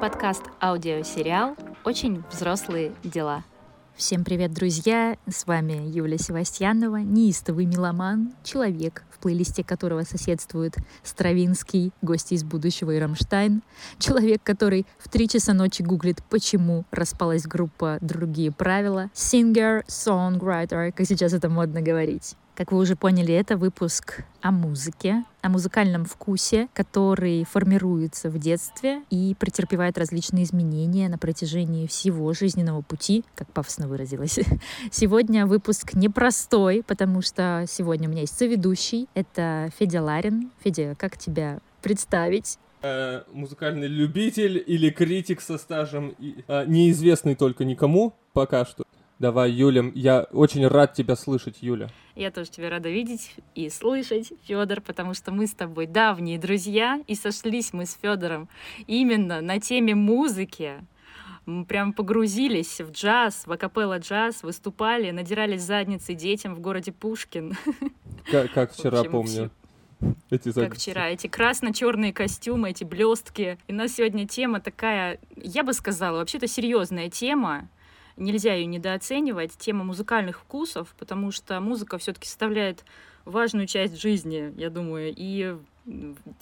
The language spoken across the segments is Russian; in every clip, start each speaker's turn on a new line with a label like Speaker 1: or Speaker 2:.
Speaker 1: подкаст аудиосериал «Очень взрослые дела».
Speaker 2: Всем привет, друзья! С вами Юлия Севастьянова, неистовый меломан, человек, в плейлисте которого соседствуют Стравинский, гости из будущего и Рамштайн, человек, который в три часа ночи гуглит, почему распалась группа «Другие правила», singer, songwriter, как сейчас это модно говорить. Как вы уже поняли, это выпуск о музыке, о музыкальном вкусе, который формируется в детстве и претерпевает различные изменения на протяжении всего жизненного пути, как пафосно выразилась. Сегодня выпуск непростой, потому что сегодня у меня есть соведущий. Это Федя Ларин. Федя, как тебя представить?
Speaker 3: Э, музыкальный любитель или критик со стажем, э, неизвестный только никому пока что. Давай, Юля, я очень рад тебя слышать, Юля.
Speaker 1: Я тоже тебя рада видеть и слышать, Федор, потому что мы с тобой давние друзья, и сошлись мы с Федором именно на теме музыки. Мы прям погрузились в джаз, в акапелла джаз, выступали, надирались задницы детям в городе Пушкин.
Speaker 3: Как, как вчера общем, помню.
Speaker 1: Эти задницы. Как вчера, эти красно-черные костюмы, эти блестки. И у нас сегодня тема такая, я бы сказала, вообще-то серьезная тема нельзя ее недооценивать, тема музыкальных вкусов, потому что музыка все-таки составляет важную часть жизни, я думаю, и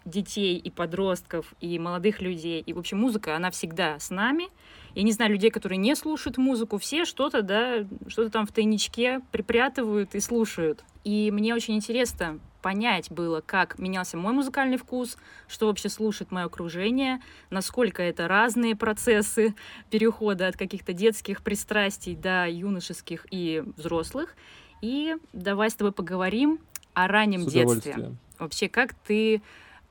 Speaker 1: детей, и подростков, и молодых людей. И, в общем, музыка, она всегда с нами. Я не знаю людей, которые не слушают музыку, все что-то, да, что-то там в тайничке припрятывают и слушают. И мне очень интересно понять было, как менялся мой музыкальный вкус, что вообще слушает мое окружение, насколько это разные процессы перехода от каких-то детских пристрастий до юношеских и взрослых. И давай с тобой поговорим о раннем детстве. Вообще, как ты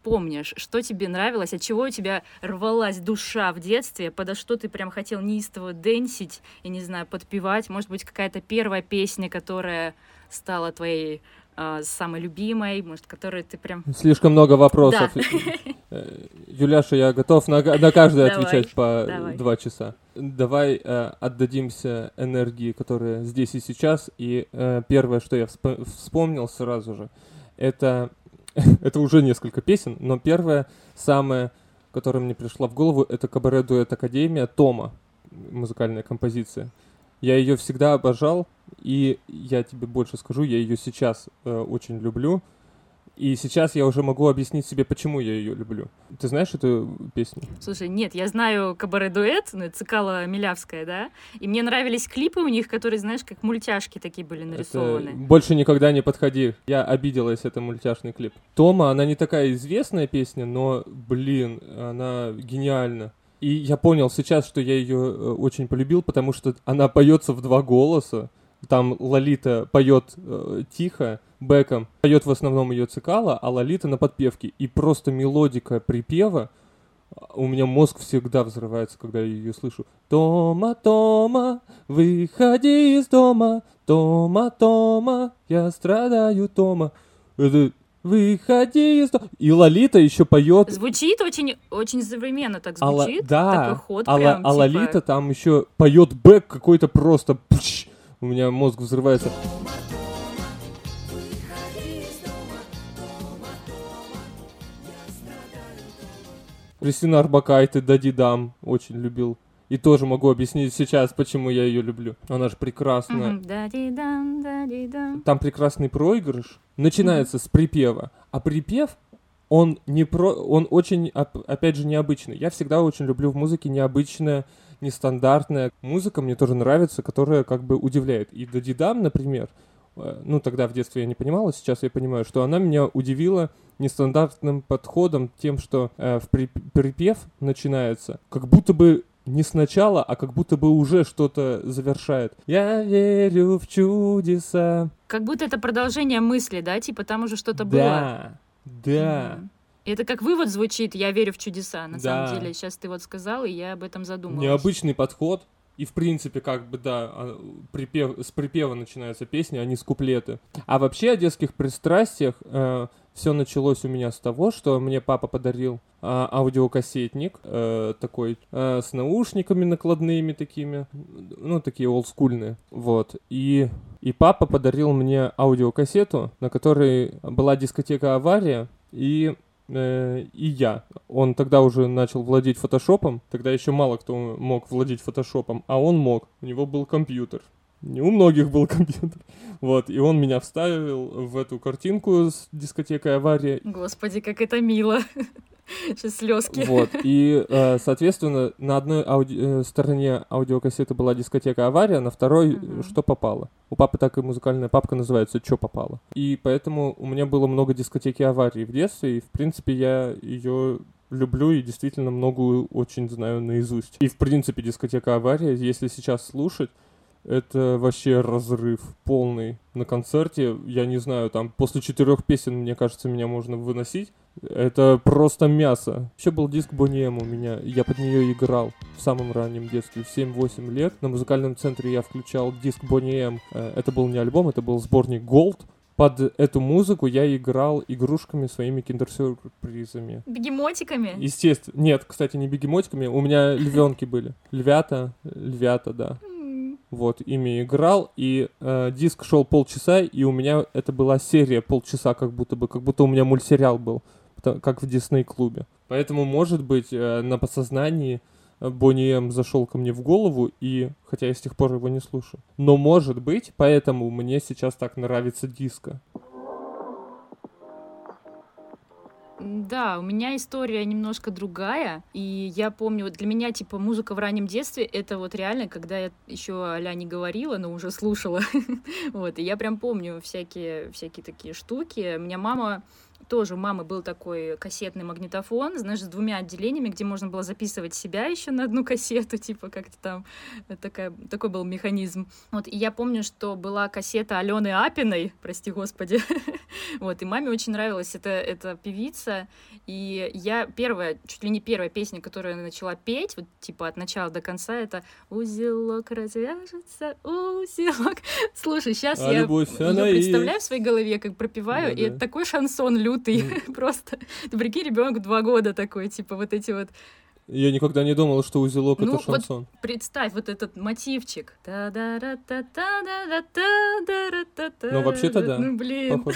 Speaker 1: помнишь, что тебе нравилось, от чего у тебя рвалась душа в детстве, подо что ты прям хотел неистово дэнсить, я не знаю, подпевать, может быть, какая-то первая песня, которая стала твоей э, самой любимой, может, которую ты прям...
Speaker 3: Слишком много вопросов. Да. Э, Юляша, я готов на, на каждый отвечать по давай. два часа. Давай э, отдадимся энергии, которая здесь и сейчас. И э, первое, что я всп- вспомнил сразу же, это, это уже несколько песен, но первое, самое, которое мне пришло в голову, это кабаре-дуэт Академия Тома, музыкальная композиция. Я ее всегда обожал, и я тебе больше скажу, я ее сейчас э, очень люблю. И сейчас я уже могу объяснить себе, почему я ее люблю. Ты знаешь эту песню?
Speaker 1: Слушай, нет, я знаю кабаре-дуэт, ну, Цикала Милявская, да, и мне нравились клипы у них, которые, знаешь, как мультяшки такие были нарисованы. Это
Speaker 3: «Больше никогда не подходи». Я обиделась, это мультяшный клип. Тома, она не такая известная песня, но, блин, она гениальна. И я понял сейчас, что я ее э, очень полюбил, потому что она поется в два голоса. Там Лолита поет э, тихо, бэком, поет в основном ее цикала, а Лолита на подпевке. И просто мелодика припева, у меня мозг всегда взрывается, когда я ее слышу. Тома, Тома, выходи из дома, Тома, Тома, я страдаю, Тома. Это Выходи из. И Лолита еще поет.
Speaker 1: Звучит очень, очень современно так звучит.
Speaker 3: А, да.
Speaker 1: Такой ход
Speaker 3: а,
Speaker 1: прям,
Speaker 3: а
Speaker 1: типа...
Speaker 3: Лолита там еще поет бэк какой-то просто. Пш, у меня мозг взрывается. Кристина Арбакайте, Дади Дам очень любил. И тоже могу объяснить сейчас, почему я ее люблю. Она же прекрасная. Там прекрасный проигрыш. Начинается с припева. А припев, он не про... он очень, опять же, необычный. Я всегда очень люблю в музыке необычное, нестандартная музыка. Мне тоже нравится, которая как бы удивляет. И Дадидам, например, э, ну, тогда в детстве я не понимала, сейчас я понимаю, что она меня удивила нестандартным подходом, тем, что э, в припев начинается, как будто бы не сначала, а как будто бы уже что-то завершает. Я верю в чудеса.
Speaker 1: Как будто это продолжение мысли, да? Типа там уже что-то было.
Speaker 3: Да, да.
Speaker 1: Это как вывод звучит, я верю в чудеса, на да. самом деле. Сейчас ты вот сказал, и я об этом задумалась.
Speaker 3: Необычный подход. И, в принципе, как бы, да, а, припев, с припева начинается песня, а не с куплеты. А вообще о детских пристрастиях э, все началось у меня с того, что мне папа подарил а, аудиокассетник э, такой э, с наушниками накладными такими, ну такие олдскульные, вот. И и папа подарил мне аудиокассету, на которой была дискотека «Авария», и э, и я. Он тогда уже начал владеть фотошопом, тогда еще мало кто мог владеть фотошопом, а он мог, у него был компьютер. Не у многих был компьютер. Вот, и он меня вставил в эту картинку с дискотекой «Авария».
Speaker 1: Господи, как это мило. Сейчас слезки.
Speaker 3: Вот, и, э, соответственно, на одной ауди- э, стороне аудиокассеты была дискотека «Авария», на второй
Speaker 1: Мгм.
Speaker 3: «Что попало». У папы так и музыкальная папка называется «Чё попало». И поэтому у меня было много дискотеки «Аварии» в детстве, и, в принципе, я ее люблю и действительно многую очень знаю наизусть. И, в принципе, дискотека «Авария», если сейчас слушать, это вообще разрыв полный. На концерте, я не знаю, там после четырех песен, мне кажется, меня можно выносить. Это просто мясо. Еще был диск Boney M у меня, я под нее играл в самом раннем детстве, в 7-8 лет. На музыкальном центре я включал диск Boney M. Э, Это был не альбом, это был сборник Gold. Под эту музыку я играл игрушками своими киндер-сюрпризами.
Speaker 1: Бегемотиками?
Speaker 3: Естественно. Нет, кстати, не бегемотиками. У меня львенки были. Львята, львята, да. Вот, ими играл, и э, диск шел полчаса, и у меня это была серия полчаса, как будто бы, как будто у меня мультсериал был, как в Дисней клубе. Поэтому, может быть, э, на подсознании э, Бонни М зашел ко мне в голову, и хотя я с тех пор его не слушаю. Но может быть, поэтому мне сейчас так нравится диско.
Speaker 1: Да, у меня история немножко другая, и я помню, вот для меня, типа, музыка в раннем детстве, это вот реально, когда я еще а не говорила, но уже слушала, вот, и я прям помню всякие, всякие такие штуки. Меня мама тоже у мамы был такой кассетный магнитофон, знаешь, с двумя отделениями, где можно было записывать себя еще на одну кассету, типа как-то там такая, такой был механизм. Вот, и я помню, что была кассета Алены Апиной, прости господи, вот, и маме очень нравилась эта, эта певица, и я первая, чуть ли не первая песня, которую я начала петь, вот, типа от начала до конца, это «Узелок развяжется, узелок». Слушай, сейчас
Speaker 3: А
Speaker 1: я
Speaker 3: любовь, она
Speaker 1: представляю
Speaker 3: есть.
Speaker 1: в своей голове, как пропеваю, и это такой шансон лютый, просто. Ты прикинь, ребенок два года такой, типа вот эти вот
Speaker 3: Я никогда не думал, что узелок
Speaker 1: Ну,
Speaker 3: это
Speaker 1: вот
Speaker 3: шансон.
Speaker 1: представь вот этот мотивчик.
Speaker 3: Ну, вообще-то да,
Speaker 1: Ну, блин.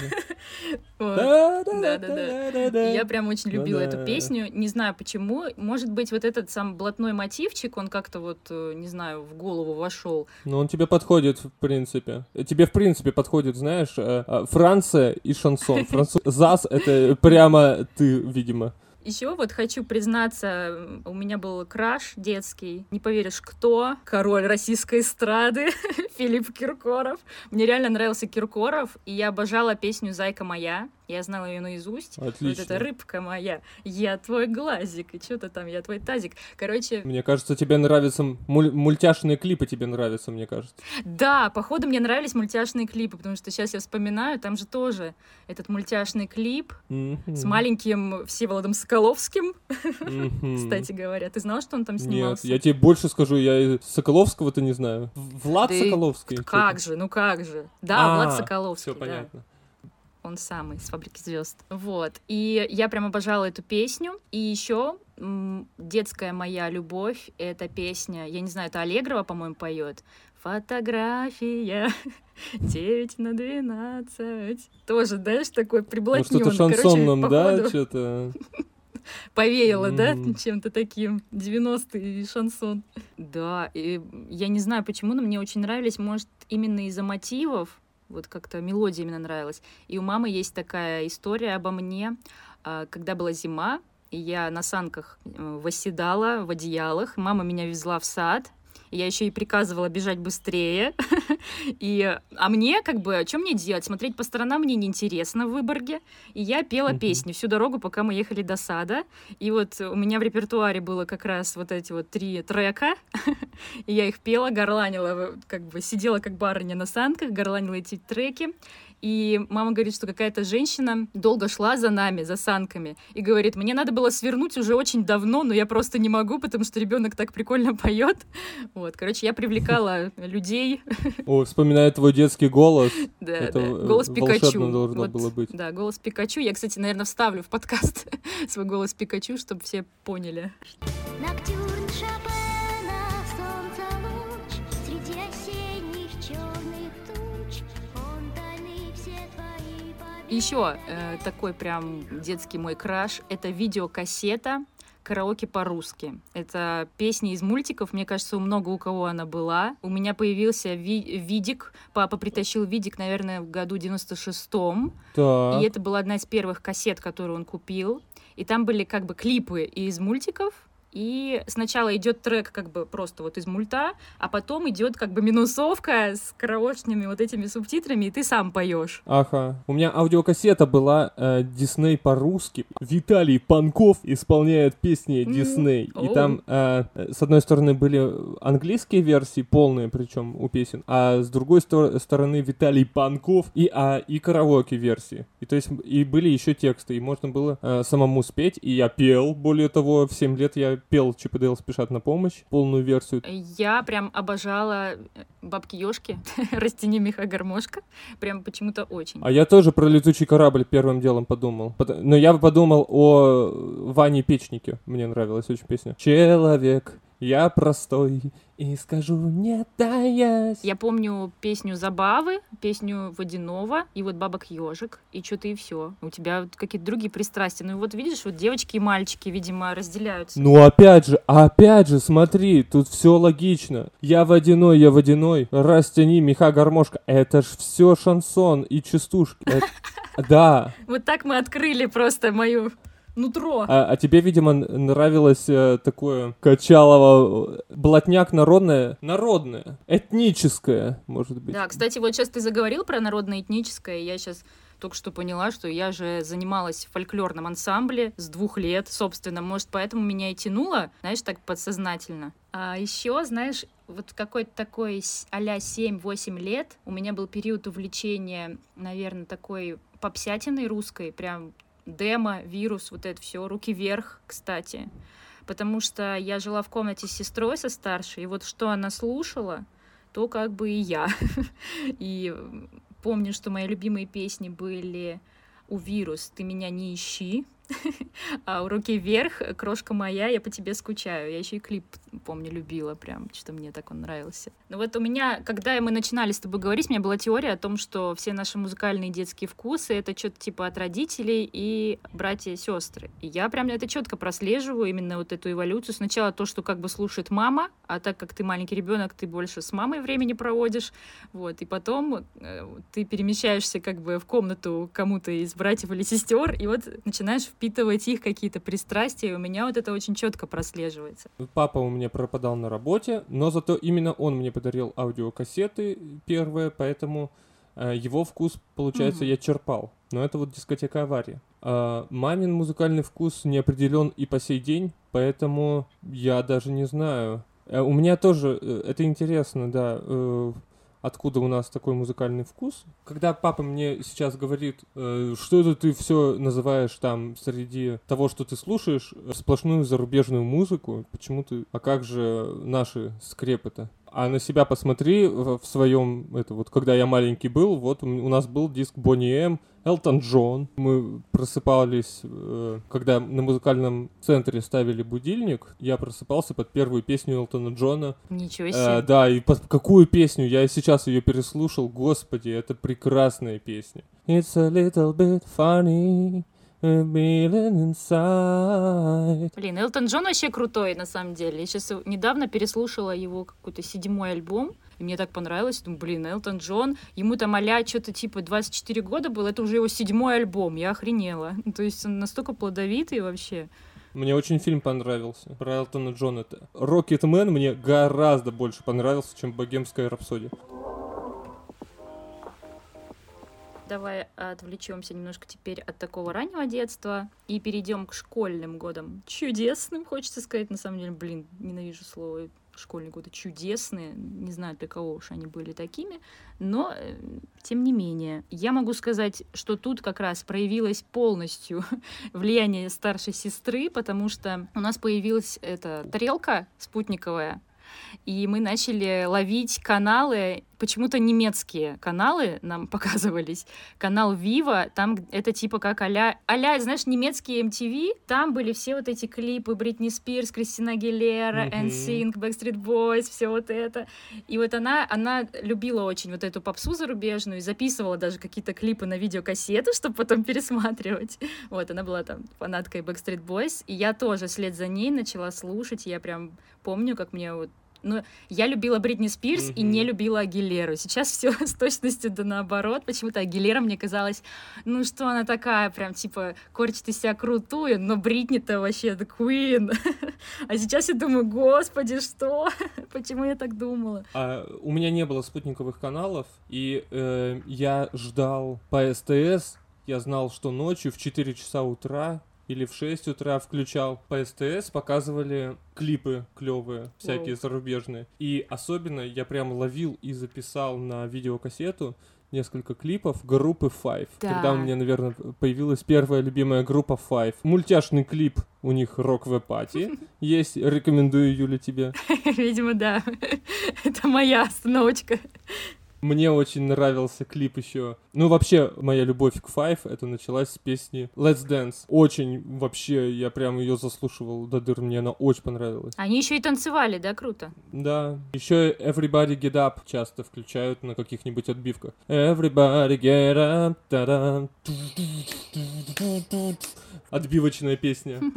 Speaker 1: Вот. И Я прям очень любила эту песню. Не знаю почему. Может быть, вот этот сам блатной мотивчик, он как-то вот, э, не знаю, в голову вошел.
Speaker 3: Ну, он тебе подходит, в принципе. Э, Тебе, в принципе, подходит, знаешь, э, Франция и шансон. Француз... ЗАС — это прямо ты, видимо.
Speaker 1: Еще вот хочу признаться, у меня был краш детский. Не поверишь, кто? Король российской эстрады Филипп Киркоров. Мне реально нравился Киркоров, и я обожала песню «Зайка моя». Я знала ее наизусть. Вот
Speaker 3: Отлично.
Speaker 1: это рыбка моя, я твой глазик, и что-то там, я твой тазик. Короче,
Speaker 3: Мне кажется, тебе нравятся муль- мультяшные клипы, тебе нравятся, мне кажется.
Speaker 1: да, походу мне нравились мультяшные клипы, потому что сейчас я вспоминаю, там же тоже этот мультяшный клип
Speaker 3: Мгм.
Speaker 1: с маленьким Всеволодом Соколовским,
Speaker 3: Мгм.
Speaker 1: кстати говоря. Ты знал, что он там
Speaker 3: Нет,
Speaker 1: снимался?
Speaker 3: я тебе больше скажу, я Соколовского-то не знаю. Влад Соколовский?
Speaker 1: Как же, ну как же. Да,
Speaker 3: А,
Speaker 1: Влад Соколовский,
Speaker 3: Все понятно.
Speaker 1: Он самый, с фабрики звезд. Вот. И я прям обожала эту песню. И еще детская моя любовь это песня, я не знаю, это Аллегрова, по-моему, поет. Фотография 9 на 12. Тоже, знаешь, такой
Speaker 3: Ну,
Speaker 1: приблотнённый.
Speaker 3: что-то
Speaker 1: Короче,
Speaker 3: шансонном, да, что-то...
Speaker 1: Повеяло, да,
Speaker 3: Мгм.
Speaker 1: чем-то таким. 90-й шансон. Да, и я не знаю почему, но мне очень нравились, может, именно из-за мотивов, вот как-то мелодия именно нравилась. И у мамы есть такая история обо мне, а, когда была зима, я на санках э, восседала в одеялах, мама меня везла в сад, я еще и приказывала бежать быстрее. И, а мне, как бы, что мне делать? Смотреть по сторонам мне неинтересно в Выборге. И я пела песни всю дорогу, пока мы ехали до сада. И вот у меня в репертуаре было как раз вот эти вот три трека. И я их пела, горланила, как бы сидела как барыня на санках, горланила эти треки. И мама говорит, что какая-то женщина долго шла за нами, за санками, и говорит, мне надо было свернуть уже очень давно, но я просто не могу, потому что ребенок так прикольно поет. Вот, короче, я привлекала людей,
Speaker 3: О, вспоминаю твой детский голос.
Speaker 1: да,
Speaker 3: э,
Speaker 1: голос Пикачу.
Speaker 3: должно было быть.
Speaker 1: Да, голос Пикачу. Я, кстати, наверное, вставлю в подкаст свой голос Пикачу, чтобы все поняли.
Speaker 4: Ноктюрн
Speaker 1: Еще э, такой прям детский мой краш — это видеокассета караоке по-русски. Это песни из мультиков, мне кажется, у много у кого она была. У меня появился ви- видик, папа притащил видик, наверное, в году 96-м.
Speaker 3: Так.
Speaker 1: И это была одна из первых кассет, которую он купил. И там были как бы клипы из мультиков, и сначала идет трек как бы просто вот из мульта, а потом идет как бы минусовка с караочными вот этими субтитрами, и ты сам поешь.
Speaker 3: Ага. У меня аудиокассета была э, Дисней по-русски. Виталий Панков исполняет песни Дисней. И
Speaker 1: оу.
Speaker 3: там, э, с одной стороны, были английские версии, полные причем у песен, а с другой стор- стороны Виталий Панков и, а, и караоке версии. И то есть и были еще тексты, и можно было э, самому спеть. И я пел, более того, в 7 лет я пел Чип и Дейл спешат на помощь, полную версию.
Speaker 1: Я прям обожала э, бабки Ёшки, растяни меха гармошка. Прям почему-то очень.
Speaker 3: А я тоже про летучий корабль первым делом подумал. Но я подумал о Ване Печнике. Мне нравилась очень песня. Человек, я простой, и скажу не таясь.
Speaker 1: Я помню песню Забавы, песню Водянова и вот Бабок Ежик, и что-то и все. У тебя какие-то другие пристрастия. Ну вот видишь, вот девочки и мальчики, видимо, разделяются.
Speaker 3: Ну опять же, опять же, смотри, тут все логично. Я водяной, я водяной, растяни меха гармошка. Это ж все шансон и частушки. Да,
Speaker 1: Вот так мы открыли просто мою нутро.
Speaker 3: А, а тебе, видимо, нравилось э, такое качалово, э, блатняк народное, народное, этническое, может быть.
Speaker 1: Да, кстати, вот сейчас ты заговорил про народно-этническое, и я сейчас только что поняла, что я же занималась в фольклорном ансамбле с двух лет, собственно, может, поэтому меня и тянуло, знаешь, так подсознательно. А еще, знаешь, вот какой-то такой а-ля 7-8 лет у меня был период увлечения, наверное, такой попсятиной русской, прям демо, вирус, вот это все, руки вверх, кстати. Потому что я жила в комнате с сестрой со старшей, и вот что она слушала, то как бы и я. И помню, что мои любимые песни были у «Вирус», «Ты меня не ищи», а «Руки вверх», «Крошка моя», «Я по тебе скучаю». Я еще и клип, помню, любила прям, что мне так он нравился. Но вот у меня, когда мы начинали с тобой говорить, у меня была теория о том, что все наши музыкальные детские вкусы — это что-то типа от родителей и братья и сестры. И я прям это четко прослеживаю, именно вот эту эволюцию. Сначала то, что как бы слушает мама, а так как ты маленький ребенок, ты больше с мамой времени проводишь, вот, и потом э, ты перемещаешься как бы в комнату кому-то из братьев или сестер, и вот начинаешь впитывать их какие-то пристрастия, и у меня вот это очень четко прослеживается.
Speaker 3: Папа у меня пропадал на работе, но зато именно он мне подарил аудиокассеты первые, поэтому э, его вкус, получается,
Speaker 1: Мгм.
Speaker 3: я черпал. Но это вот дискотека авария. А, мамин музыкальный вкус не определен и по сей день, поэтому я даже не знаю. Э, у меня тоже, э, это интересно, да, э, откуда у нас такой музыкальный вкус. Когда папа мне сейчас говорит, э, что это ты все называешь там среди того, что ты слушаешь, э, сплошную зарубежную музыку, почему ты, а как же наши скрепы-то? А на себя посмотри в, своем, это вот, когда я маленький был, вот у, нас был диск Бонни М, Элтон Джон. Мы просыпались, э, когда на музыкальном центре ставили будильник, я просыпался под первую песню Элтона Джона.
Speaker 1: Ничего
Speaker 3: Э,
Speaker 1: себе.
Speaker 3: да, и под какую песню? Я сейчас ее переслушал. Господи, это прекрасная песня. It's a little bit funny.
Speaker 1: Блин, Элтон Джон вообще крутой, на самом деле. Я сейчас недавно переслушала его какой-то седьмой альбом, и мне так понравилось. Думаю, блин, Элтон Джон, ему там а что-то типа 24 года был, это уже его седьмой альбом, я охренела. То есть он настолько плодовитый вообще.
Speaker 3: Мне очень фильм понравился про Элтона Джона. Рокетмен мне гораздо больше понравился, чем Богемская рапсодия.
Speaker 1: Давай отвлечемся немножко теперь от такого раннего детства и перейдем к школьным годам. Чудесным, хочется сказать, на самом деле, блин, ненавижу слово школьные годы чудесные, не знаю, для кого уж они были такими, но э, тем не менее, я могу сказать, что тут как раз проявилось полностью влияние старшей сестры, потому что у нас появилась эта тарелка спутниковая, и мы начали ловить каналы почему-то немецкие каналы нам показывались. Канал Viva, там это типа как а-ля, а знаешь, немецкие MTV, там были все вот эти клипы Бритни Спирс, Кристина Агилера,
Speaker 3: Мгм.
Speaker 1: NSYNC, Backstreet Boys, все вот это. И вот она, она любила очень вот эту попсу зарубежную и записывала даже какие-то клипы на видеокассеты, чтобы потом пересматривать. Вот, она была там фанаткой Backstreet Boys, и я тоже вслед за ней начала слушать, и я прям помню, как мне вот ну, я любила Бритни Спирс и
Speaker 3: Мгм.
Speaker 1: не любила Агилеру. Сейчас все с точностью да наоборот. Почему-то Агилера мне казалась, ну что она такая, прям типа корчит из себя крутую, но Бритни-то вообще это Queen. А сейчас я думаю, господи, что? Почему я так думала?
Speaker 3: А, у меня не было спутниковых каналов, и э, я ждал по СТС. Я знал, что ночью в 4 часа утра или в 6 утра включал по СТС, показывали клипы клевые, всякие зарубежные. И особенно я прям ловил и записал на видеокассету несколько клипов группы Five.
Speaker 1: Да.
Speaker 3: Когда у меня, наверное, появилась первая любимая группа Five. Мультяшный клип у них Rock the Party есть. Рекомендую, Юля, тебе.
Speaker 1: Видимо, да. Это моя остановочка.
Speaker 3: Мне очень нравился клип еще. Ну, вообще, моя любовь к Five, это началась с песни Let's Dance. Очень, вообще, я прям ее заслушивал до дыр, мне она очень понравилась.
Speaker 1: Они еще и танцевали, да, круто.
Speaker 3: Да. Еще Everybody Get Up часто включают на каких-нибудь отбивках. Everybody Get Up, та-дам, Отбивочная песня.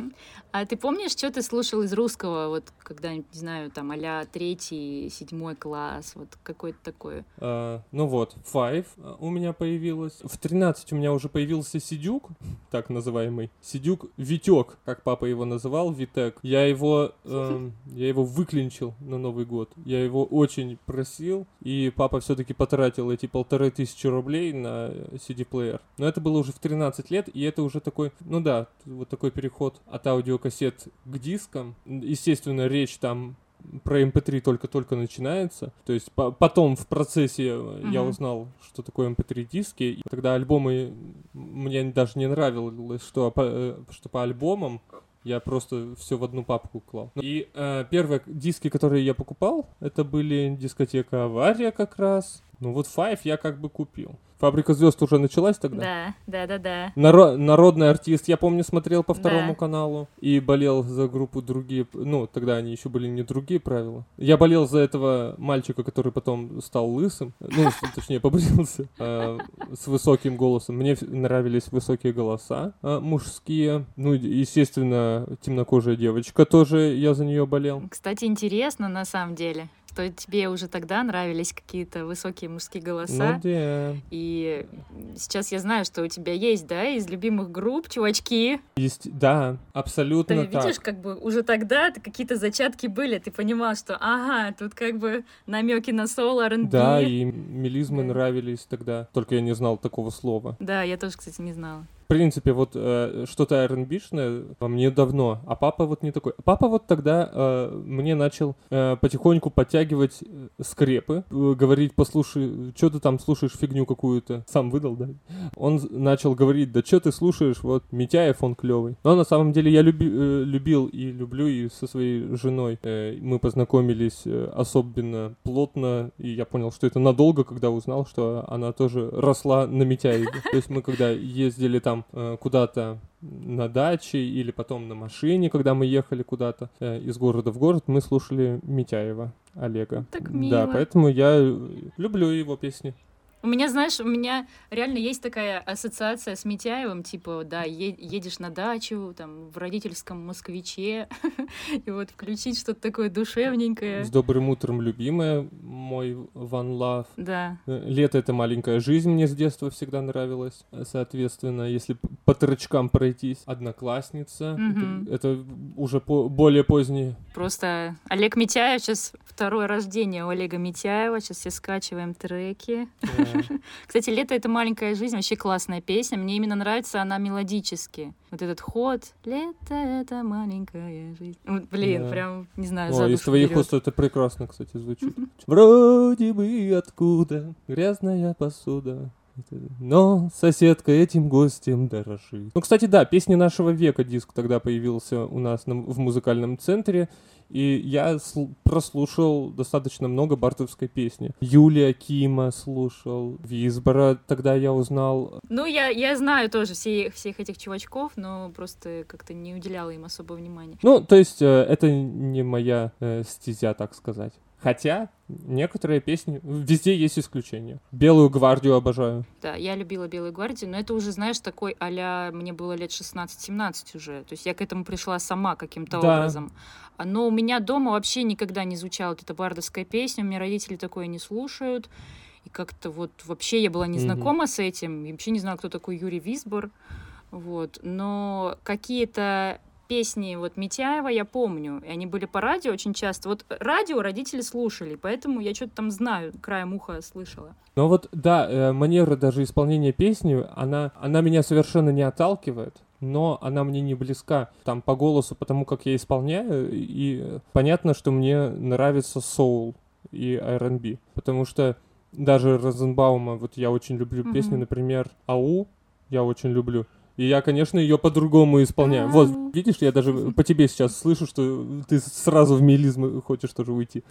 Speaker 1: А ты помнишь, что ты слушал из русского, вот когда-нибудь, не знаю, там, а третий, седьмой класс, вот какой-то такой?
Speaker 3: А, ну вот, Five у меня появилось. В 13 у меня уже появился Сидюк, так называемый. Сидюк Витек, как папа его называл, Витек. Я его, эм, я его выклинчил на Новый год. Я его очень просил, и папа все-таки потратил эти полторы тысячи рублей на CD-плеер. Но это было уже в 13 лет, и это уже такой, ну да, вот такой переход от аудиокассет к дискам. Естественно, речь там про MP3 только-только начинается. То есть по- потом в процессе э, я узнал, что такое MP3 диски. И тогда альбомы мне даже не нравилось, что по, э, что по альбомам я просто все в одну папку клал. И э, первые диски, которые я покупал, это были дискотека Авария как раз. Ну вот Five я как бы купил. Фабрика звезд уже началась тогда?
Speaker 1: Да, да, да, да.
Speaker 3: Наро- народный артист, я помню, смотрел по второму
Speaker 1: Да.
Speaker 3: каналу и болел за группу другие, ну, тогда они еще были не другие правила. Я болел за этого мальчика, который потом стал лысым, ну, точнее, побрился, э, с высоким голосом. Мне нравились высокие голоса э, мужские. Ну, естественно, темнокожая девочка тоже, я за нее болел.
Speaker 1: Кстати, интересно на самом деле, что тебе уже тогда нравились какие-то высокие мужские голоса.
Speaker 3: Ну, да.
Speaker 1: И сейчас я знаю, что у тебя есть, да, из любимых групп, чувачки.
Speaker 3: Есть, да, абсолютно
Speaker 1: Ты
Speaker 3: так.
Speaker 1: видишь, как бы уже тогда -то какие-то зачатки были, ты понимал, что ага, тут как бы намеки на соло, R&B.
Speaker 3: Да, и мелизмы
Speaker 1: Да.
Speaker 3: нравились тогда, только я не знал такого слова.
Speaker 1: Да, я тоже, кстати, не знала.
Speaker 3: В принципе, вот э, что-то во мне давно, а папа вот не такой. Папа вот тогда э, мне начал э, потихоньку подтягивать э, скрепы, э, говорить, послушай, что ты там слушаешь фигню какую-то, сам выдал, да? Он начал говорить, да что ты слушаешь, вот Митяев, он клевый. Но на самом деле я люби- э, любил и люблю и со своей женой. Э, мы познакомились э, особенно плотно, и я понял, что это надолго, когда узнал, что она тоже росла на Митяеве. То есть мы когда ездили там э, куда-то на даче или потом на машине, когда мы ехали куда-то э, из города в город, мы слушали Митяева Олега.
Speaker 1: Так
Speaker 3: Да,
Speaker 1: мило.
Speaker 3: поэтому я э, люблю его песни.
Speaker 1: У меня, знаешь, у меня реально есть такая ассоциация с Митяевым, типа, да, е- едешь на дачу, там, в родительском москвиче, и вот включить что-то такое душевненькое.
Speaker 3: С добрым утром, любимая, мой One Love.
Speaker 1: Да,
Speaker 3: Э, Лето это маленькая жизнь мне с детства всегда нравилось. Э, Соответственно, если по трочкам пройтись, одноклассница. Это, это уже по- более поздние.
Speaker 1: просто Олег Митяев, сейчас второе рождение у Олега Митяева, сейчас все скачиваем треки.
Speaker 3: э,
Speaker 1: Кстати, «Лето — это маленькая жизнь», вообще классная песня, мне именно нравится она мелодически. Вот этот ход «Лето — это маленькая жизнь». Вот, блин,
Speaker 3: Да.
Speaker 1: прям, не знаю,
Speaker 3: О, из твоих уст это прекрасно, кстати, звучит. Вроде бы откуда грязная посуда Но соседка этим гостем дорожит. Ну, кстати, да, песни нашего века диск тогда появился у нас на- в музыкальном центре. И я сл- прослушал достаточно много бартовской песни. Юлия Кима слушал, Визбора тогда я узнал.
Speaker 1: Ну, я, я знаю тоже все, всех этих чувачков, но просто как-то не уделяла им особого внимания.
Speaker 3: Ну, то есть э, это не моя э, стезя, так сказать. Хотя некоторые песни, везде есть исключения. Белую гвардию обожаю.
Speaker 1: Да, я любила Белую гвардию, но это уже, знаешь, такой а мне было лет 16-17 уже. То есть я к этому пришла сама каким-то
Speaker 3: Да.
Speaker 1: образом. Но у меня дома вообще никогда не звучала вот эта бардовская песня, у меня родители такое не слушают. И как-то вот вообще я была не знакома с этим, и вообще не знала, кто такой Юрий Висбор. Вот. Но какие-то песни вот Митяева я помню, и они были по радио очень часто. Вот радио родители слушали, поэтому я что-то там знаю, краем уха слышала.
Speaker 3: Но вот, да, э, манера даже исполнения песни, она, она меня совершенно не отталкивает, но она мне не близка. Там по голосу, потому как я исполняю, и понятно, что мне нравится соул и R&B, потому что даже Розенбаума, вот я очень люблю
Speaker 1: Мгм.
Speaker 3: песню, например, «Ау», я очень люблю. И я, конечно, ее по-другому исполняю. Вот, видишь, я даже по тебе сейчас слышу, что ты сразу в мелизм хочешь тоже уйти.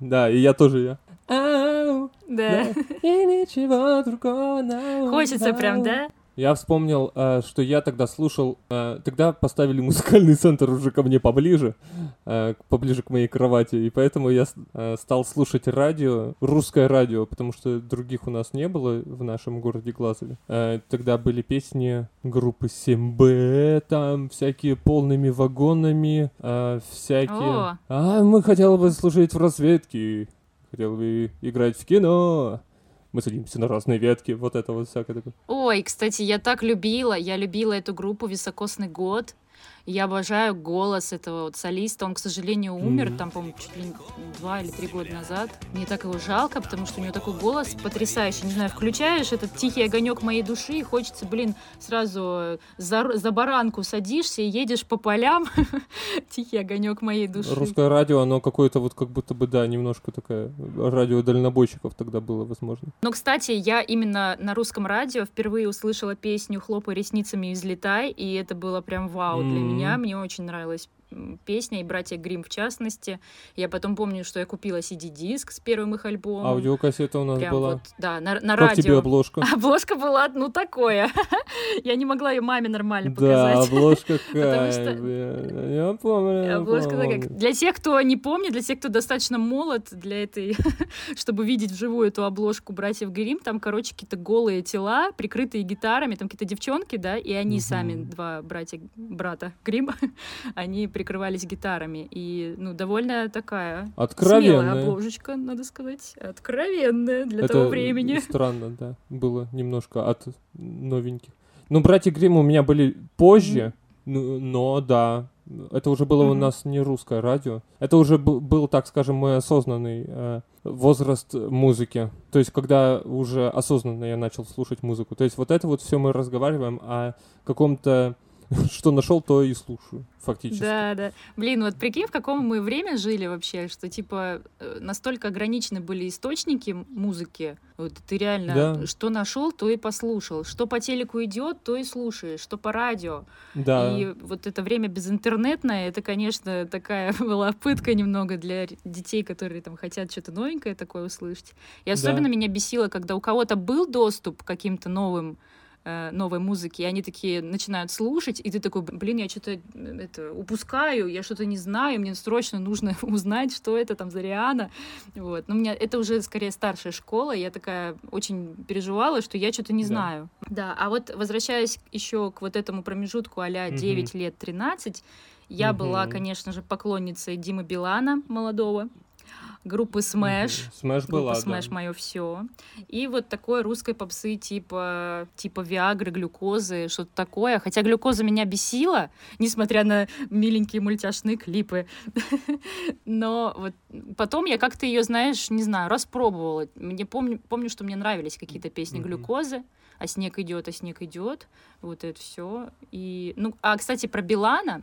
Speaker 3: Да, и я тоже я. Ау,
Speaker 1: Да.
Speaker 3: и ничего другого
Speaker 1: Хочется прям, да?
Speaker 3: Я вспомнил, э, что я тогда слушал, э, тогда поставили музыкальный центр уже ко мне поближе, э, поближе к моей кровати, и поэтому я стал слушать радио, русское радио, потому что других у нас не было в нашем городе Глазове. Тогда были песни группы 7Б, там всякие полными вагонами, всякие...
Speaker 1: О.
Speaker 3: А мы хотели бы служить в разведке, хотел бы играть в кино. Мы садимся на разные ветки, вот это вот всякое такое.
Speaker 1: Ой, кстати, я так любила, я любила эту группу «Високосный год». Я обожаю голос этого вот солиста. Он, к сожалению, умер,
Speaker 3: Мгм.
Speaker 1: там, по-моему, чуть ли два или три года назад. Мне так его жалко, потому что у него такой голос потрясающий. Не знаю, включаешь этот тихий огонек моей души, и хочется, блин, сразу за, за баранку садишься и едешь по полям. Тихий огонек моей души.
Speaker 3: Русское радио, оно какое-то вот как будто бы, да, немножко такое, радио дальнобойщиков тогда было, возможно.
Speaker 1: Но, кстати, я именно на русском радио впервые услышала песню «Хлопай ресницами и взлетай», и это было прям вау для
Speaker 3: М.
Speaker 1: меня. Мне очень нравилась м, песня, и «Братья Грим в частности. Я потом помню, что я купила CD-диск с первым их альбомом.
Speaker 3: Аудиокассета у нас
Speaker 1: Прям
Speaker 3: была.
Speaker 1: вот, да, на, на
Speaker 3: как
Speaker 1: радио.
Speaker 3: тебе обложка?
Speaker 1: Обложка была, ну, такое. Я не могла ее маме нормально
Speaker 3: Да,
Speaker 1: показать.
Speaker 3: обложка
Speaker 1: Потому
Speaker 3: какая,
Speaker 1: что-.
Speaker 3: Я помню, я
Speaker 1: Обложка такая.
Speaker 3: помню.
Speaker 1: Для тех, кто не помнит, для тех, кто достаточно молод для этой, чтобы видеть вживую эту обложку братьев Грим, там, короче, какие-то голые тела, прикрытые гитарами, там какие-то девчонки, да, и они сами, два братья, брата Грим, они прикрывались гитарами. И, ну, довольно такая смелая
Speaker 3: Откровенная.
Speaker 1: обложечка, надо сказать. Откровенная для
Speaker 3: Это
Speaker 1: того времени.
Speaker 3: странно, да, было немножко от новеньких. Ну, братья Гримм у меня были позже, ну, но да, это уже было у
Speaker 1: Мгм.
Speaker 3: нас не русское радио. Это уже бу- был, так скажем, мой осознанный э, возраст музыки. То есть, когда уже осознанно я начал слушать музыку. То есть, вот это вот все мы разговариваем о каком-то что нашел, то и слушаю, фактически.
Speaker 1: Да, да. Блин, вот прикинь, в каком мы время жили вообще, что типа э, настолько ограничены были источники музыки. Вот ты реально
Speaker 3: Да.
Speaker 1: что нашел, то и послушал. Что по телеку идет, то и слушаешь, что по радио.
Speaker 3: Да.
Speaker 1: И вот это время безинтернетное, это, конечно, такая была пытка немного для детей, которые там хотят что-то новенькое такое услышать. И особенно меня бесило, когда у кого-то был доступ к каким-то новым э, новой музыки, и они такие начинают слушать, и ты такой, блин, я что-то это упускаю, я что-то не знаю, мне срочно нужно узнать, что это там за Рианна. Вот. Но у меня это уже скорее старшая школа, я такая очень переживала, что я что-то не
Speaker 3: Да.
Speaker 1: знаю. Да, а вот возвращаясь еще к вот этому промежутку а-ля
Speaker 3: Мгм.
Speaker 1: 9 лет 13, я была,
Speaker 3: Мгм.
Speaker 1: конечно же, поклонницей Димы Билана, молодого, группы Smash.
Speaker 3: Smash
Speaker 1: Группа
Speaker 3: была, да.
Speaker 1: Smash мое все. И вот такой русской попсы типа, типа Виагры, глюкозы, что-то такое. Хотя глюкоза меня бесила, несмотря на миленькие мультяшные клипы. Но вот потом я как-то ее, знаешь, не знаю, распробовала. Мне помню, помню, что мне нравились какие-то песни глюкозы. А снег идет, а снег идет, вот это все. И, ну, а, кстати, про Билана,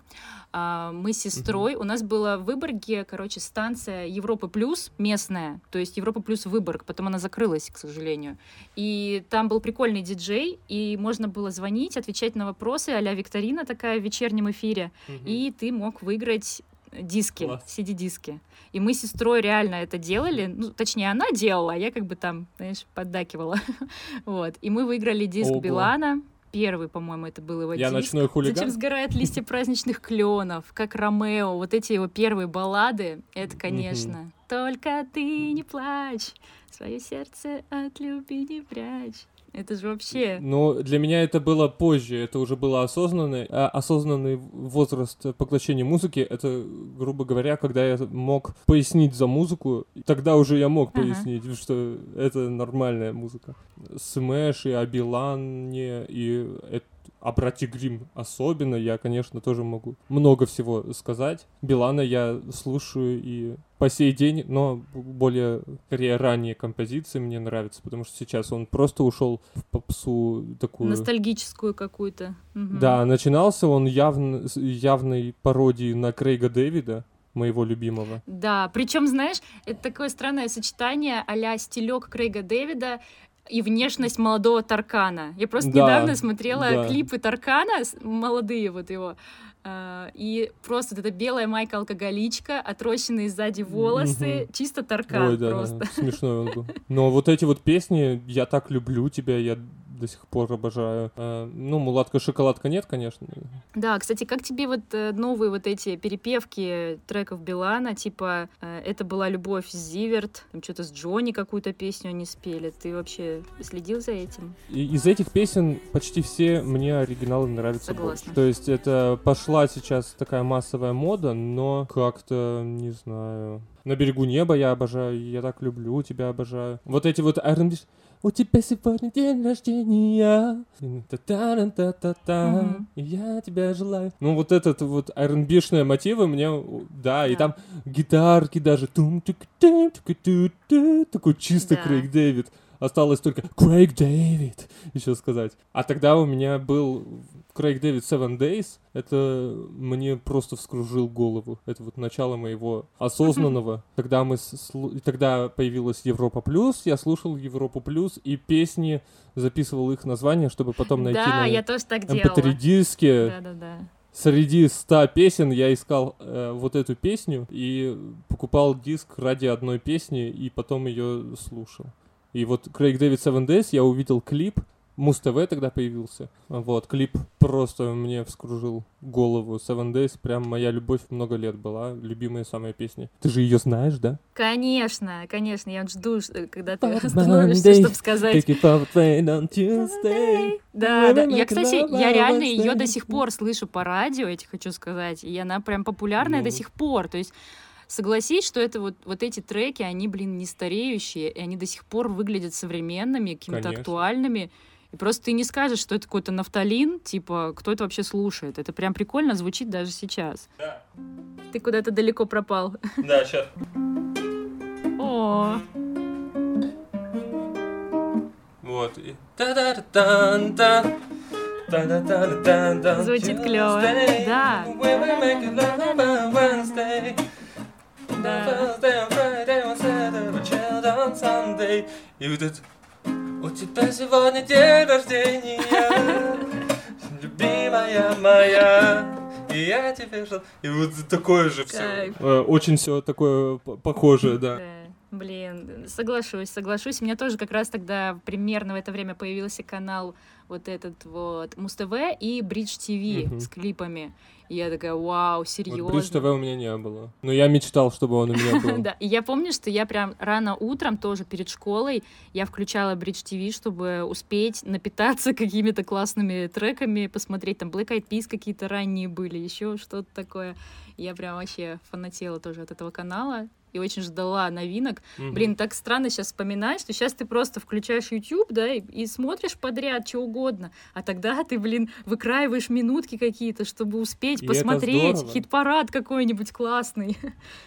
Speaker 1: а, мы с сестрой, у нас была в Выборге, короче, станция Европа Плюс местная, то есть Европа Плюс Выборг, потом она закрылась, к сожалению. И там был прикольный диджей, и можно было звонить, отвечать на вопросы, а-ля викторина такая в вечернем эфире, и ты мог выиграть диски. CD-диски. И мы с сестрой реально это делали. Ну, точнее, она делала, а я как бы там, знаешь, поддакивала. вот. И мы выиграли диск
Speaker 3: Ого.
Speaker 1: Билана. Первый, по-моему, это был его
Speaker 3: Я
Speaker 1: диск.
Speaker 3: ночной хулиган?
Speaker 1: Зачем сгорают листья праздничных кленов, как Ромео. Вот эти его первые баллады, это, конечно. Только ты не плачь, свое сердце от любви не прячь. Это же вообще...
Speaker 3: Но для меня это было позже, это уже было осознанный, а, осознанный возраст поглощения музыки. Это, грубо говоря, когда я мог пояснить за музыку, тогда уже я мог
Speaker 1: Ага.
Speaker 3: пояснить, что это нормальная музыка. Smash и о Билане, и эт- о Братьях Грим особенно, я, конечно, тоже могу много всего сказать. Билана я слушаю и по сей день, но более, скорее, ранние композиции мне нравятся, потому что сейчас он просто ушел в попсу такую...
Speaker 1: Ностальгическую какую-то. Мгм.
Speaker 3: Да, начинался он явно, с явной пародией на Крейга Дэвида, моего любимого.
Speaker 1: Да, причем, знаешь, это такое странное сочетание а-ля стилек Крейга Дэвида и внешность молодого Таркана. Я просто
Speaker 3: Да,
Speaker 1: недавно смотрела
Speaker 3: да.
Speaker 1: клипы Таркана, молодые вот его, а, и просто вот эта белая майка-алкоголичка, отрощенные сзади волосы,
Speaker 3: Мгм.
Speaker 1: чисто Таркан
Speaker 3: Ой, да,
Speaker 1: просто.
Speaker 3: да, смешной он был. Но вот эти вот песни «Я так люблю тебя», я до сих пор обожаю. А, ну, «Мулатка-шоколадка» нет, конечно.
Speaker 1: Да, кстати, как тебе вот э, новые вот эти перепевки треков Билана, типа э, «Это была любовь Зиверт», там что-то с Джонни какую-то песню они спели, ты вообще следил за этим?
Speaker 3: И из этих песен почти все мне оригиналы нравятся
Speaker 1: Согласна.
Speaker 3: больше. То есть это пошла сейчас такая массовая мода, но как-то, не знаю... На берегу неба я обожаю, я так люблю тебя обожаю. Вот эти вот R&B... У тебя сегодня день рождения. Та-та-та-та-та. Я тебя желаю. Ну, вот этот вот R&B-шные мотивы мне... Да, и там гитарки даже. Такой чисто
Speaker 1: Да.
Speaker 3: Крейг Дэвид. Осталось только Крейг Дэвид еще сказать. А тогда у меня был Крейг Дэвид Seven Days. Это мне просто вскружил голову. Это вот начало моего осознанного. Когда мы с- слу- и тогда появилась Европа Плюс, я слушал Европу Плюс и песни записывал их названия, чтобы потом найти
Speaker 1: да,
Speaker 3: на
Speaker 1: я тоже так делала.
Speaker 3: MP3 диске.
Speaker 1: Да-да-да.
Speaker 3: Среди 100 песен я искал э, вот эту песню и покупал диск ради одной песни и потом ее слушал. И вот Крейг Дэвид Seven Days я увидел клип, Муз ТВ тогда появился. Вот, клип просто мне вскружил голову. Seven Days прям моя любовь много лет была, любимая самая песня. Ты же ее знаешь, да?
Speaker 1: Конечно, конечно, я жду, когда ты остановишься, чтобы сказать. Да, да. Я, кстати, я реально ее до сих пор слышу по радио, я тебе хочу сказать. И она прям популярная
Speaker 3: Ну.
Speaker 1: до сих пор. То есть согласись, что это вот, вот эти треки, они, блин, не стареющие, и они до сих пор выглядят современными, какими-то
Speaker 3: Конечно.
Speaker 1: актуальными. И просто ты не скажешь, что это какой-то нафталин, типа, кто это вообще слушает. Это прям прикольно звучит даже сейчас.
Speaker 3: Да.
Speaker 1: Ты куда-то далеко пропал.
Speaker 3: Да, сейчас.
Speaker 1: О,
Speaker 3: Вот.
Speaker 1: Звучит.
Speaker 3: Tuesday,
Speaker 1: Да.
Speaker 3: Sunday. И вот это... У тебя сегодня день рождения, любимая моя. И я тебе жил. И вот такое же все.
Speaker 1: Кайф.
Speaker 3: Очень все такое похожее, да.
Speaker 1: Блин, соглашусь, соглашусь. У меня тоже как раз тогда примерно в это время появился канал вот этот вот Муз-ТВ и Бридж ТВ с клипами. И я такая, вау,
Speaker 3: Вот
Speaker 1: серьезно.
Speaker 3: Бридж ТВ у меня не было. Но я мечтал, чтобы он у меня был.
Speaker 1: Да, и я помню, что я прям рано утром, тоже перед школой, я включала Бридж ТВ, чтобы успеть напитаться какими-то классными треками, посмотреть, там Black Eyed Peas какие-то ранние были, еще что-то такое. Я прям вообще фанатела тоже от этого канала. И очень ждала новинок.
Speaker 3: Мгм.
Speaker 1: Блин, так странно сейчас вспоминать, что сейчас ты просто включаешь YouTube, да, и, и смотришь подряд что угодно, а тогда ты, блин, выкраиваешь минутки какие-то, чтобы успеть
Speaker 3: И
Speaker 1: посмотреть хит-парад какой-нибудь классный.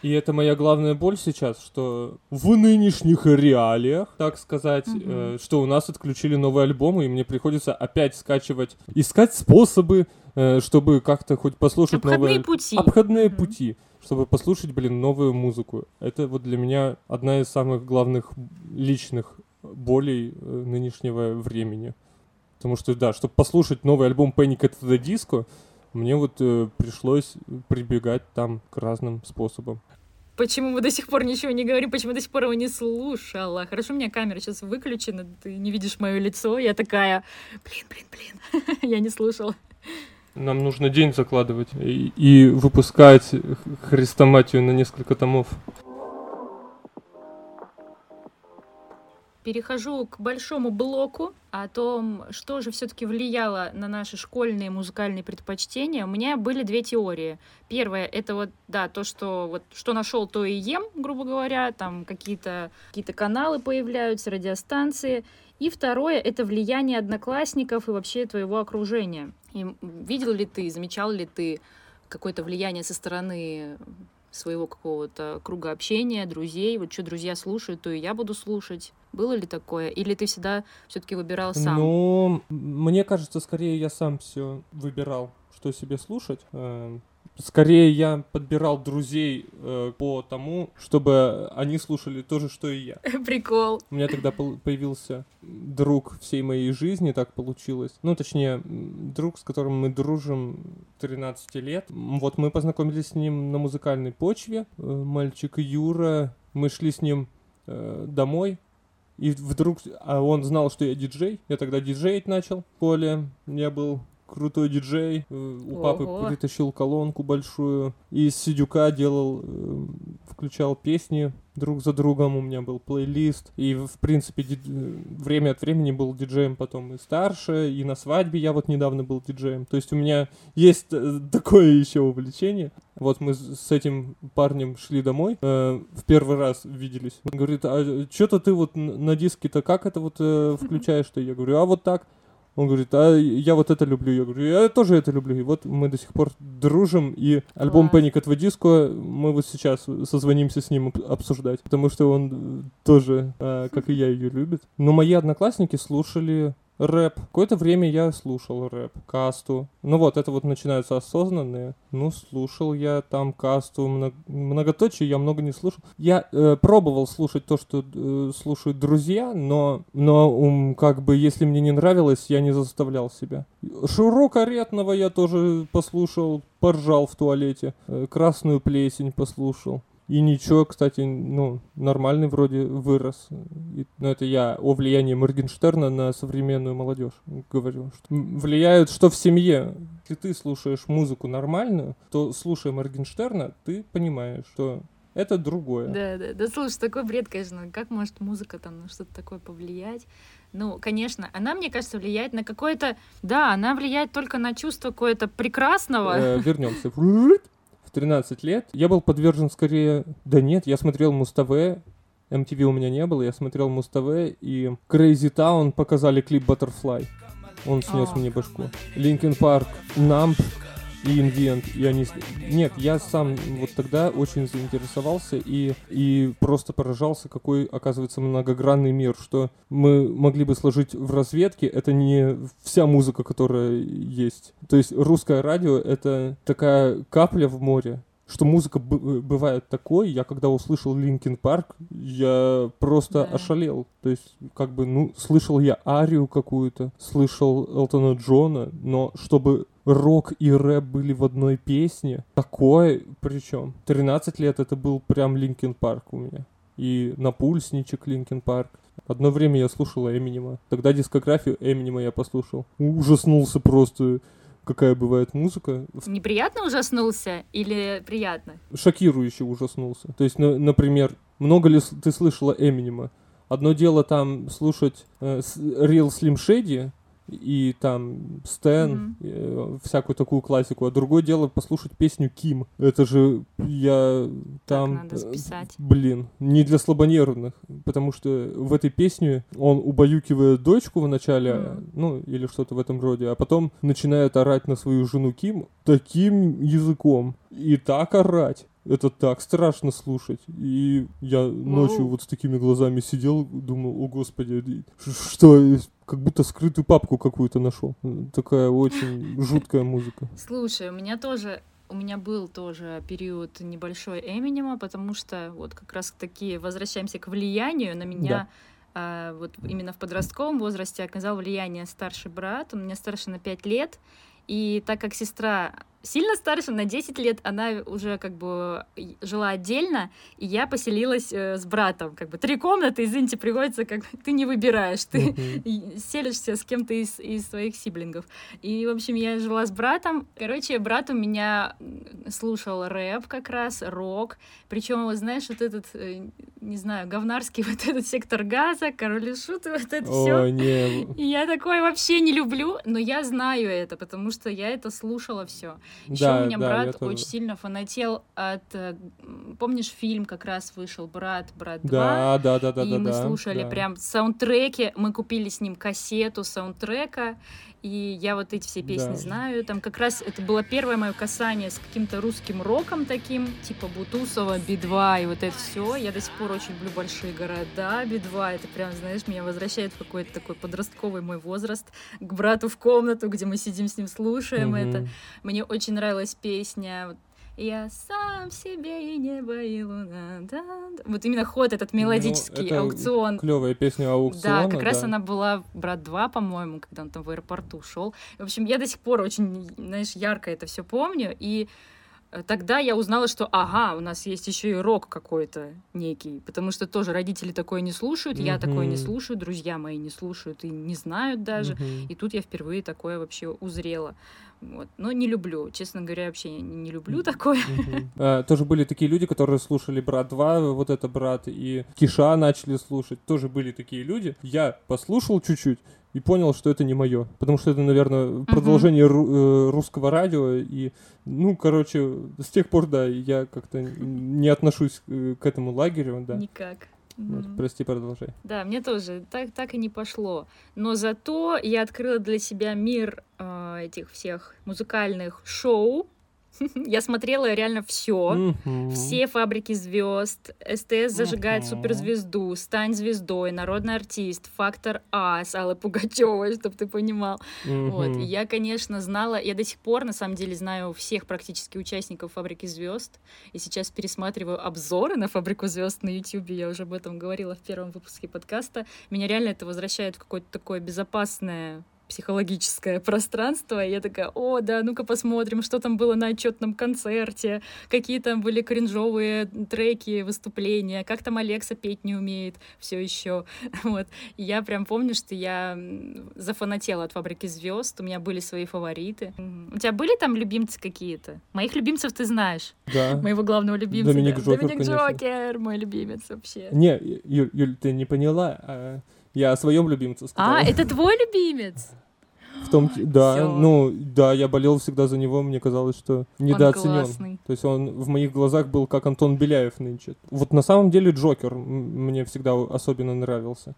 Speaker 3: И это моя главная боль сейчас, что в нынешних реалиях, так сказать,
Speaker 1: Мгм.
Speaker 3: э, что у нас отключили новые альбомы, и мне приходится опять скачивать, искать способы, чтобы как-то хоть послушать
Speaker 1: Обходные
Speaker 3: новые...
Speaker 1: пути.
Speaker 3: Обходные
Speaker 1: Мгм.
Speaker 3: пути, чтобы послушать, блин, новую музыку. Это вот для меня одна из самых главных личных болей э, нынешнего времени. Потому что, да, чтобы послушать новый альбом Panic at the Disco, мне вот э, пришлось прибегать там к разным способам.
Speaker 1: Почему мы до сих пор ничего не говорим, почему до сих пор его не слушала? Хорошо, у меня камера сейчас выключена, ты не видишь мое лицо, я такая, блин, блин, блин, я не слушала.
Speaker 3: Нам нужно день закладывать и, и выпускать х- хрестоматию на несколько томов.
Speaker 1: Перехожу к большому блоку о том, что же все-таки влияло на наши школьные музыкальные предпочтения. У меня были две теории. Первая это вот, да, то, что вот что нашел, то и ем, грубо говоря, там какие-то какие каналы появляются, радиостанции. И второе это влияние одноклассников и вообще твоего окружения. И видел ли ты, замечал ли ты какое-то влияние со стороны своего какого-то круга общения, друзей, вот что друзья слушают, то и я буду слушать. Было ли такое? Или ты всегда все-таки выбирал сам?
Speaker 3: Ну, мне кажется, скорее я сам все выбирал, что себе слушать. Скорее я подбирал друзей э, по тому, чтобы они слушали то же, что и я.
Speaker 1: Прикол.
Speaker 3: У меня тогда появился друг всей моей жизни, так получилось. Ну, точнее, друг, с которым мы дружим 13 лет. Вот мы познакомились с ним на музыкальной почве. Э, Мальчик Юра, мы шли с ним э, домой. И вдруг, а он знал, что я диджей. Я тогда диджеить начал в школе. Я был крутой диджей. Э, У папы
Speaker 1: Ого.
Speaker 3: притащил колонку большую. И из сидюка делал, э, включал песни друг за другом. У меня был плейлист. И, в принципе, ди- э, время от времени был диджеем потом и старше. И на свадьбе я вот недавно был диджеем. То есть у меня есть такое еще увлечение. Вот мы с с этим парнем шли домой, э, в первый раз виделись. Он говорит, а что-то ты вот на диске-то как это вот э, включаешь-то? Я говорю, а вот так. Он говорит, а я вот это люблю. Я говорю, я тоже это люблю. И вот мы до сих пор дружим. И альбом. Panic at the Disco мы вот сейчас созвонимся с ним об- обсуждать. Потому что он тоже, э, как и я, ее любит. Но мои одноклассники слушали рэп. Какое-то время я слушал рэп, касту. Ну вот, это вот начинаются осознанные. Ну, слушал я там касту, мно- многоточие я много не слушал. Я э, пробовал слушать то, что э, слушают друзья, но, но ум, как бы, если мне не нравилось, я не заставлял себя. Шуро Каретного я тоже послушал, поржал в туалете. Э, Красную плесень послушал. И ничего, кстати, ну, нормальный вроде вырос. И, ну, это я о влиянии Моргенштерна на современную молодежь говорю. Что влияют, что в семье. Если ты слушаешь музыку нормальную, то, слушая Моргенштерна, ты понимаешь, что это другое.
Speaker 1: Да, да, да, слушай, такой бред, конечно, как может музыка там на что-то такое повлиять? Ну, конечно, она, мне кажется, влияет на какое-то... Да, она влияет только на чувство какое-то прекрасного.
Speaker 3: Э, вернемся. В 13 лет я был подвержен скорее... Да нет, я смотрел Муз-ТВ, MTV у меня не было, я смотрел Муз-ТВ, и Crazy Town показали клип Butterfly. Он снес
Speaker 1: А.
Speaker 3: мне башку. Линкен Парк, Numb и Invent. И они... Нет, я сам вот тогда очень заинтересовался и, и просто поражался, какой, оказывается, многогранный мир, что мы могли бы сложить в разведке, это не вся музыка, которая есть. То есть русское радио — это такая капля в море, что музыка б- бывает такой, я когда услышал Linkin Park, я просто
Speaker 1: Да.
Speaker 3: ошалел. То есть, как бы, ну, слышал я Арию какую-то, слышал Элтона Джона, но чтобы рок и рэп были в одной песне, такое причем. 13 лет это был прям Linkin Park у меня. И напульсничек Linkin Park. Одно время я слушал Эминема. Тогда дискографию Эминема я послушал. Ужаснулся просто, какая бывает музыка.
Speaker 1: Неприятно ужаснулся или приятно?
Speaker 3: Шокирующе ужаснулся. То есть, на- например, много ли ты слышала Эминема? Одно дело там слушать э, Real Slim Shady, и там Stan,
Speaker 1: Мгм.
Speaker 3: э, всякую такую классику. А другое дело послушать песню Kim. Это же я там...
Speaker 1: надо
Speaker 3: э. Блин, не для слабонервных, потому что в этой песне он убаюкивает дочку в начале,
Speaker 1: Мгм.
Speaker 3: ну, или что-то в этом роде, а потом начинает орать на свою жену Ким таким языком. И так орать. Это так страшно слушать. И я ночью вот с такими глазами сидел, думал, о господи, что, как будто скрытую папку какую-то нашел. Такая очень жуткая музыка.
Speaker 1: Слушай, у меня тоже у меня был тоже период небольшой Эминема, потому что вот как раз таки возвращаемся к влиянию на меня. а, вот именно в подростковом возрасте оказал влияние старший брат. Он меня старше на 5 лет. И так как сестра сильно старше, на 10 лет, она уже как бы и- жила отдельно, и я поселилась э, с братом. Как бы три комнаты, извините, приходится, как ты не выбираешь, ты и селишься с кем-то из, из своих сиблингов. И, в общем, я жила с братом. Короче, брат у меня слушал рэп как раз, рок. Причем, знаешь, вот этот, э, не знаю, говнарский вот этот сектор газа, король и шут, и вот это все.
Speaker 3: О, не.
Speaker 1: И я такое вообще не люблю, но я знаю это, потому что я это слушала все. Еще
Speaker 3: Да,
Speaker 1: у меня
Speaker 3: да,
Speaker 1: брат очень сильно фанател от... э, Помнишь, фильм как раз вышел «Брат», «Брат 2»?
Speaker 3: Да, да, да, да,
Speaker 1: и
Speaker 3: да.
Speaker 1: мы
Speaker 3: да,
Speaker 1: слушали
Speaker 3: да.
Speaker 1: прям саундтреки, мы купили с ним кассету саундтрека, и я вот эти все песни
Speaker 3: Да.
Speaker 1: знаю. Там как раз это было первое мое касание с каким-то русским роком таким, типа Бутусова, Би-2 и вот это все. Я до сих пор очень люблю большие города, Би-2. Это прям, знаешь, меня возвращает в какой-то такой подростковый мой возраст к брату в комнату, где мы сидим с ним, слушаем это.
Speaker 3: Мгм.
Speaker 1: Мне очень нравилась песня я сам себе и небо, и луна. да, да». Вот именно ход этот мелодический
Speaker 3: Ну, это
Speaker 1: аукцион.
Speaker 3: Клевая песня аукциона.
Speaker 1: Да, как раз
Speaker 3: да.
Speaker 1: она была «Брат 2», по-моему, когда он там в аэропорту шел. В общем, я до сих пор очень, знаешь, ярко это все помню. И э, тогда я узнала, что ага, у нас есть еще и рок какой-то некий. Потому что тоже родители такое не слушают, я такое не слушаю, друзья мои не слушают и не знают даже.
Speaker 3: Мгм.
Speaker 1: И тут я впервые такое вообще узрела. Вот. Но не люблю, честно говоря, вообще не, не люблю такое.
Speaker 3: А, Тоже были такие люди, которые слушали «Брат 2», вот это «Брат», и «Киша» начали слушать. Тоже были такие люди. Я послушал чуть-чуть и понял, что это не мое. Потому что это, наверное, продолжение ру- э, русского радио. И, ну, короче, с тех пор, да, я как-то не отношусь э, к этому лагерю, да.
Speaker 1: Никак.
Speaker 3: Вот,
Speaker 1: Мгм.
Speaker 3: прости, продолжай.
Speaker 1: Да, мне тоже так, так и не пошло. Но зато я открыла для себя мир э, этих всех музыкальных шоу. Я смотрела реально все. Все фабрики звезд, СТС зажигает суперзвезду, стань звездой, народный артист, фактор А с Аллой Пугачевой, чтобы ты понимал. Вот. И я, конечно, знала, я до сих пор, на самом деле, знаю всех практически участников фабрики звезд. И сейчас пересматриваю обзоры на фабрику звезд на YouTube. Я уже об этом говорила в первом выпуске подкаста. Меня реально это возвращает в какое-то такое безопасное психологическое пространство, и я такая, о, да, ну-ка посмотрим, что там было на отчетном концерте, какие там были кринжовые треки, выступления, как там Алекса петь не умеет все еще, вот. И я прям помню, что я зафанатела от «Фабрики звезд», у меня были свои фавориты. У тебя были там любимцы какие-то? Моих любимцев ты знаешь.
Speaker 3: Да.
Speaker 1: Моего главного любимца.
Speaker 3: Доминик
Speaker 1: да.
Speaker 3: Джокер,
Speaker 1: Доминик
Speaker 3: конечно.
Speaker 1: Джокер, мой любимец вообще.
Speaker 3: Не, Юль, Юль, ты не поняла. а Я о своем любимце сказал.
Speaker 1: А, это твой любимец?
Speaker 3: В том, да,
Speaker 1: Всё.
Speaker 3: ну, да, я болел всегда за него, мне казалось, что недооценен. То есть он в моих глазах был как Антон Беляев нынче. Вот на самом деле Джокер мне всегда особенно нравился.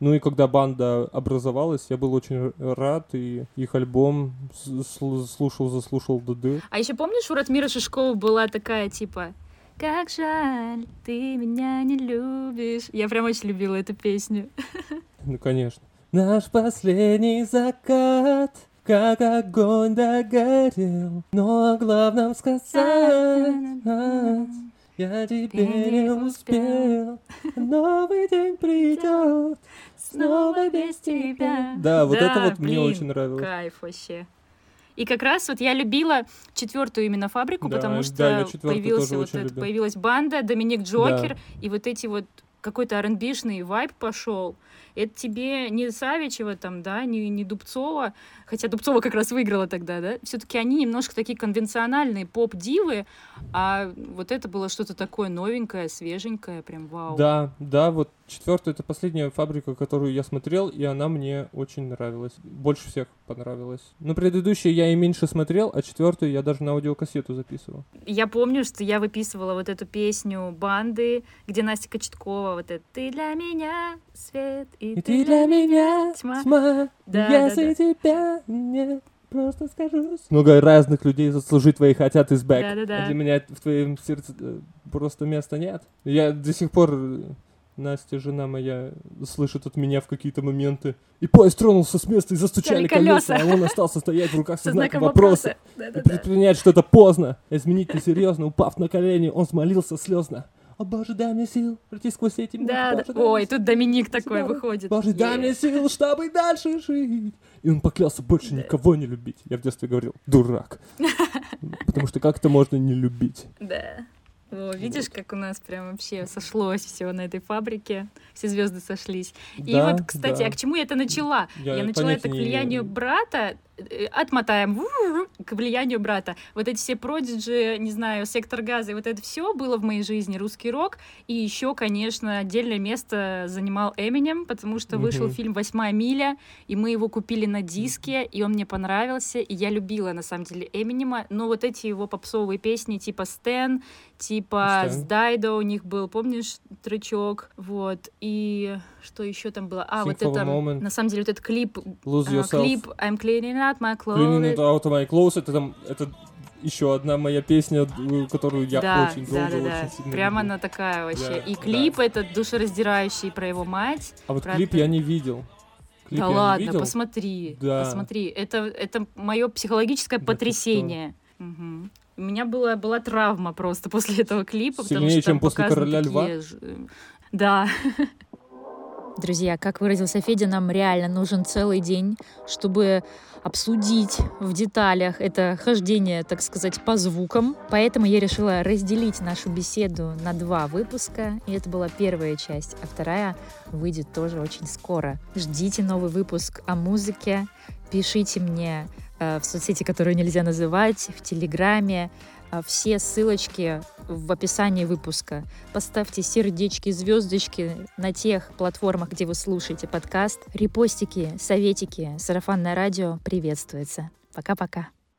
Speaker 3: Ну и когда банда образовалась, я был очень рад, и их альбом слушал, заслушал дыр.
Speaker 1: А еще помнишь, у Ратмира Шишкова была такая, типа, «Как жаль, ты меня не любишь». Я прям очень любила эту песню.
Speaker 3: Ну, конечно. Наш последний закат, как огонь догорел, но о главном сказать я тебе не успел. Новый день придет, снова без тебя. Да, вот это вот мне
Speaker 1: блин,
Speaker 3: очень нравилось.
Speaker 1: Кайф вообще. И как раз вот я любила четвертую именно фабрику,
Speaker 3: Да,
Speaker 1: потому
Speaker 3: да,
Speaker 1: что
Speaker 3: четвёртую
Speaker 1: появился вот
Speaker 3: любил.
Speaker 1: появилась банда, Доминик Джокер,
Speaker 3: Да.
Speaker 1: и вот эти вот какой-то R&B-шный вайб пошел. Это тебе не Савичева там, да, не, не Дубцова, хотя Дубцова как раз выиграла тогда, да, все-таки они немножко такие конвенциональные поп-дивы, а вот это было что-то такое новенькое, свеженькое, прям вау.
Speaker 3: Да, да, вот четвертая это последняя фабрика, которую я смотрел, и она мне очень нравилась. Больше всех понравилась. Но предыдущие я и меньше смотрел, а четвертую я даже на аудиокассету записывал.
Speaker 1: Я помню, что я выписывала вот эту песню банды, где Настя Кочеткова, вот это «Ты для меня свет, и,
Speaker 3: И ты для меня
Speaker 1: тьма».
Speaker 3: тьма,
Speaker 1: Да,
Speaker 3: если тебя нет, просто скажу. Много разных людей заслужить твои хотят из бэк.
Speaker 1: Да-да-да.
Speaker 3: А для меня в твоем сердце э, просто места нет. Я до сих пор, э, Настя, жена моя, слышит от меня в какие-то моменты. И поезд тронулся с места и застучали
Speaker 1: колеса.
Speaker 3: колеса, а он остался стоять в руках со
Speaker 1: Со
Speaker 3: знаком вопроса.
Speaker 1: вопроса.
Speaker 3: И
Speaker 1: Да-да-да.
Speaker 3: предпринять что-то поздно. Изменить несерьезно, упав на колени, он смолился слезно. О боже, дай мне сил пройти сквозь эти муки,
Speaker 1: Да,
Speaker 3: Боже,
Speaker 1: да. Ой, тут Доминик такой выходит.
Speaker 3: Боже, дай мне сил, чтобы дальше жить. И он поклялся больше никого не любить. Я в детстве говорил, дурак. Потому что как это можно не любить?
Speaker 1: Да. О, видишь, как у нас прям вообще сошлось все на этой фабрике, все звезды сошлись. И
Speaker 3: Да,
Speaker 1: вот, кстати,
Speaker 3: да.
Speaker 1: а к чему я это начала?
Speaker 3: Я
Speaker 1: Я, начала это к
Speaker 3: не
Speaker 1: влиянию
Speaker 3: имею.
Speaker 1: брата, отмотаем ву-ру-ру, к влиянию брата. Вот эти все продиджи, не знаю, сектор газа, и вот это все было в моей жизни, русский рок. И еще, конечно, отдельное место занимал Эминем, потому что вышел
Speaker 3: Мгм.
Speaker 1: фильм «Восьмая миля», и мы его купили на диске, и он мне понравился, и я любила, на самом деле, Эминема, но вот эти его попсовые песни типа «Стэн», типа
Speaker 3: Стэн.
Speaker 1: с Дайдо у них был, помнишь, трючок, вот, и что еще там было? А,
Speaker 3: Sing
Speaker 1: вот это,
Speaker 3: moment.
Speaker 1: на самом деле, вот этот клип,
Speaker 3: Lose
Speaker 1: а,
Speaker 3: yourself.
Speaker 1: клип I'm cleaning out my
Speaker 3: Cleaning it out of my clothes. Это это еще одна моя песня, которую я
Speaker 1: да,
Speaker 3: очень
Speaker 1: да,
Speaker 3: долго,
Speaker 1: да, да.
Speaker 3: очень сильно
Speaker 1: Прямо
Speaker 3: люблю.
Speaker 1: она такая вообще.
Speaker 3: Да,
Speaker 1: и
Speaker 3: да.
Speaker 1: клип этот душераздирающий про его мать.
Speaker 3: А вот
Speaker 1: про
Speaker 3: клип я не видел. Клип
Speaker 1: да ладно,
Speaker 3: видел.
Speaker 1: посмотри,
Speaker 3: Да.
Speaker 1: посмотри. Это, это мое психологическое
Speaker 3: Да
Speaker 1: потрясение. Мгм. У меня была, была травма просто после этого клипа, потому
Speaker 3: Сильнее,
Speaker 1: что там
Speaker 3: чем после «Короля льва»?
Speaker 1: такие э, Да.
Speaker 2: Друзья, как выразился Федя, нам реально нужен целый день, чтобы обсудить в деталях это хождение, так сказать, по звукам. Поэтому я решила разделить нашу беседу на два выпуска. И это была первая часть, а вторая выйдет тоже очень скоро. Ждите новый выпуск о музыке. Пишите мне э, в соцсети, которые нельзя называть, в Телеграме. А Все ссылочки в описании выпуска. Поставьте сердечки, звездочки на тех платформах, где вы слушаете подкаст. Репостики, советики, сарафанное радио приветствуется. Пока-пока.